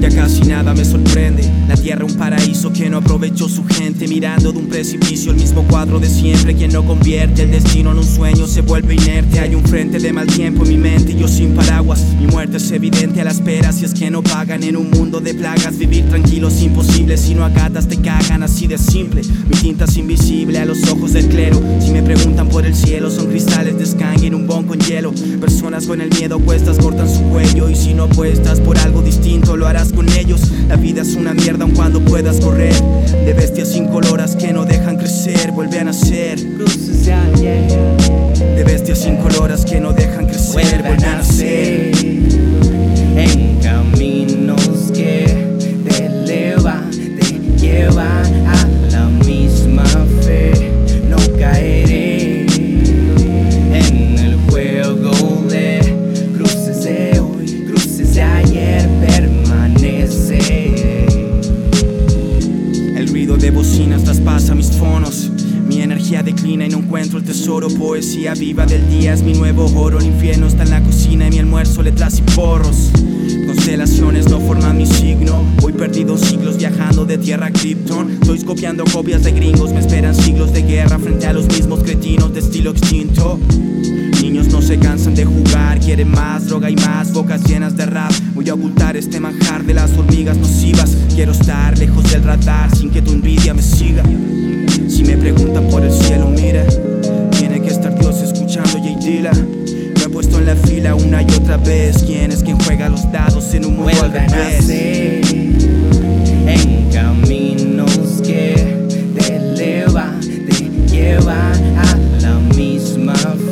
Ya casi nada me sorprende. La tierra un paraíso que no aprovechó su gente. Mirando de un precipicio el mismo cuadro de siempre. Quien no convierte el destino en un sueño se vuelve inerte. Hay un frente de mal tiempo en mi mente y yo sin parar es evidente a la espera si es que no pagan En un mundo de plagas. Vivir tranquilo es imposible Si no agatas te cagan así de simple. Mi tinta es invisible a los ojos del clero. Si me preguntan por el cielo son cristales de scan en un bon con hielo. Personas con el miedo cuestas cortan su cuello Y si no apuestas por algo distinto lo harás con ellos. La vida es una mierda aun cuando puedas correr. De bestias incoloras que no dejan crecer, vuelve a nacer. De bestias incoloras que no dejan crecer, vuelve a nacer de bocinas traspasa mis fonos. Mi energía declina y no encuentro el tesoro. Poesía viva del día es mi nuevo oro. El infierno está en la cocina y mi almuerzo, letras y porros. Constelaciones no forman mi signo. Voy perdido siglos viajando de tierra a Krypton. Estoy copiando copias de gringos. Me esperan siglos de guerra frente a los mismos cretinos de estilo extinto. Niños no se cansan de jugar, quieren más droga y más bocas llenas de rap. Voy a ocultar este manjar de las hormigas nocivas. Quiero estar lejos del radar sin que tu envidia me siga. Si me preguntan por el cielo, mira, tiene que estar Dios escuchando y Dilla. Me he puesto en la fila una y otra vez. ¿Quién es quien juega los dados en un mundo al revés? En caminos que te elevan, te llevan a la misma. fe.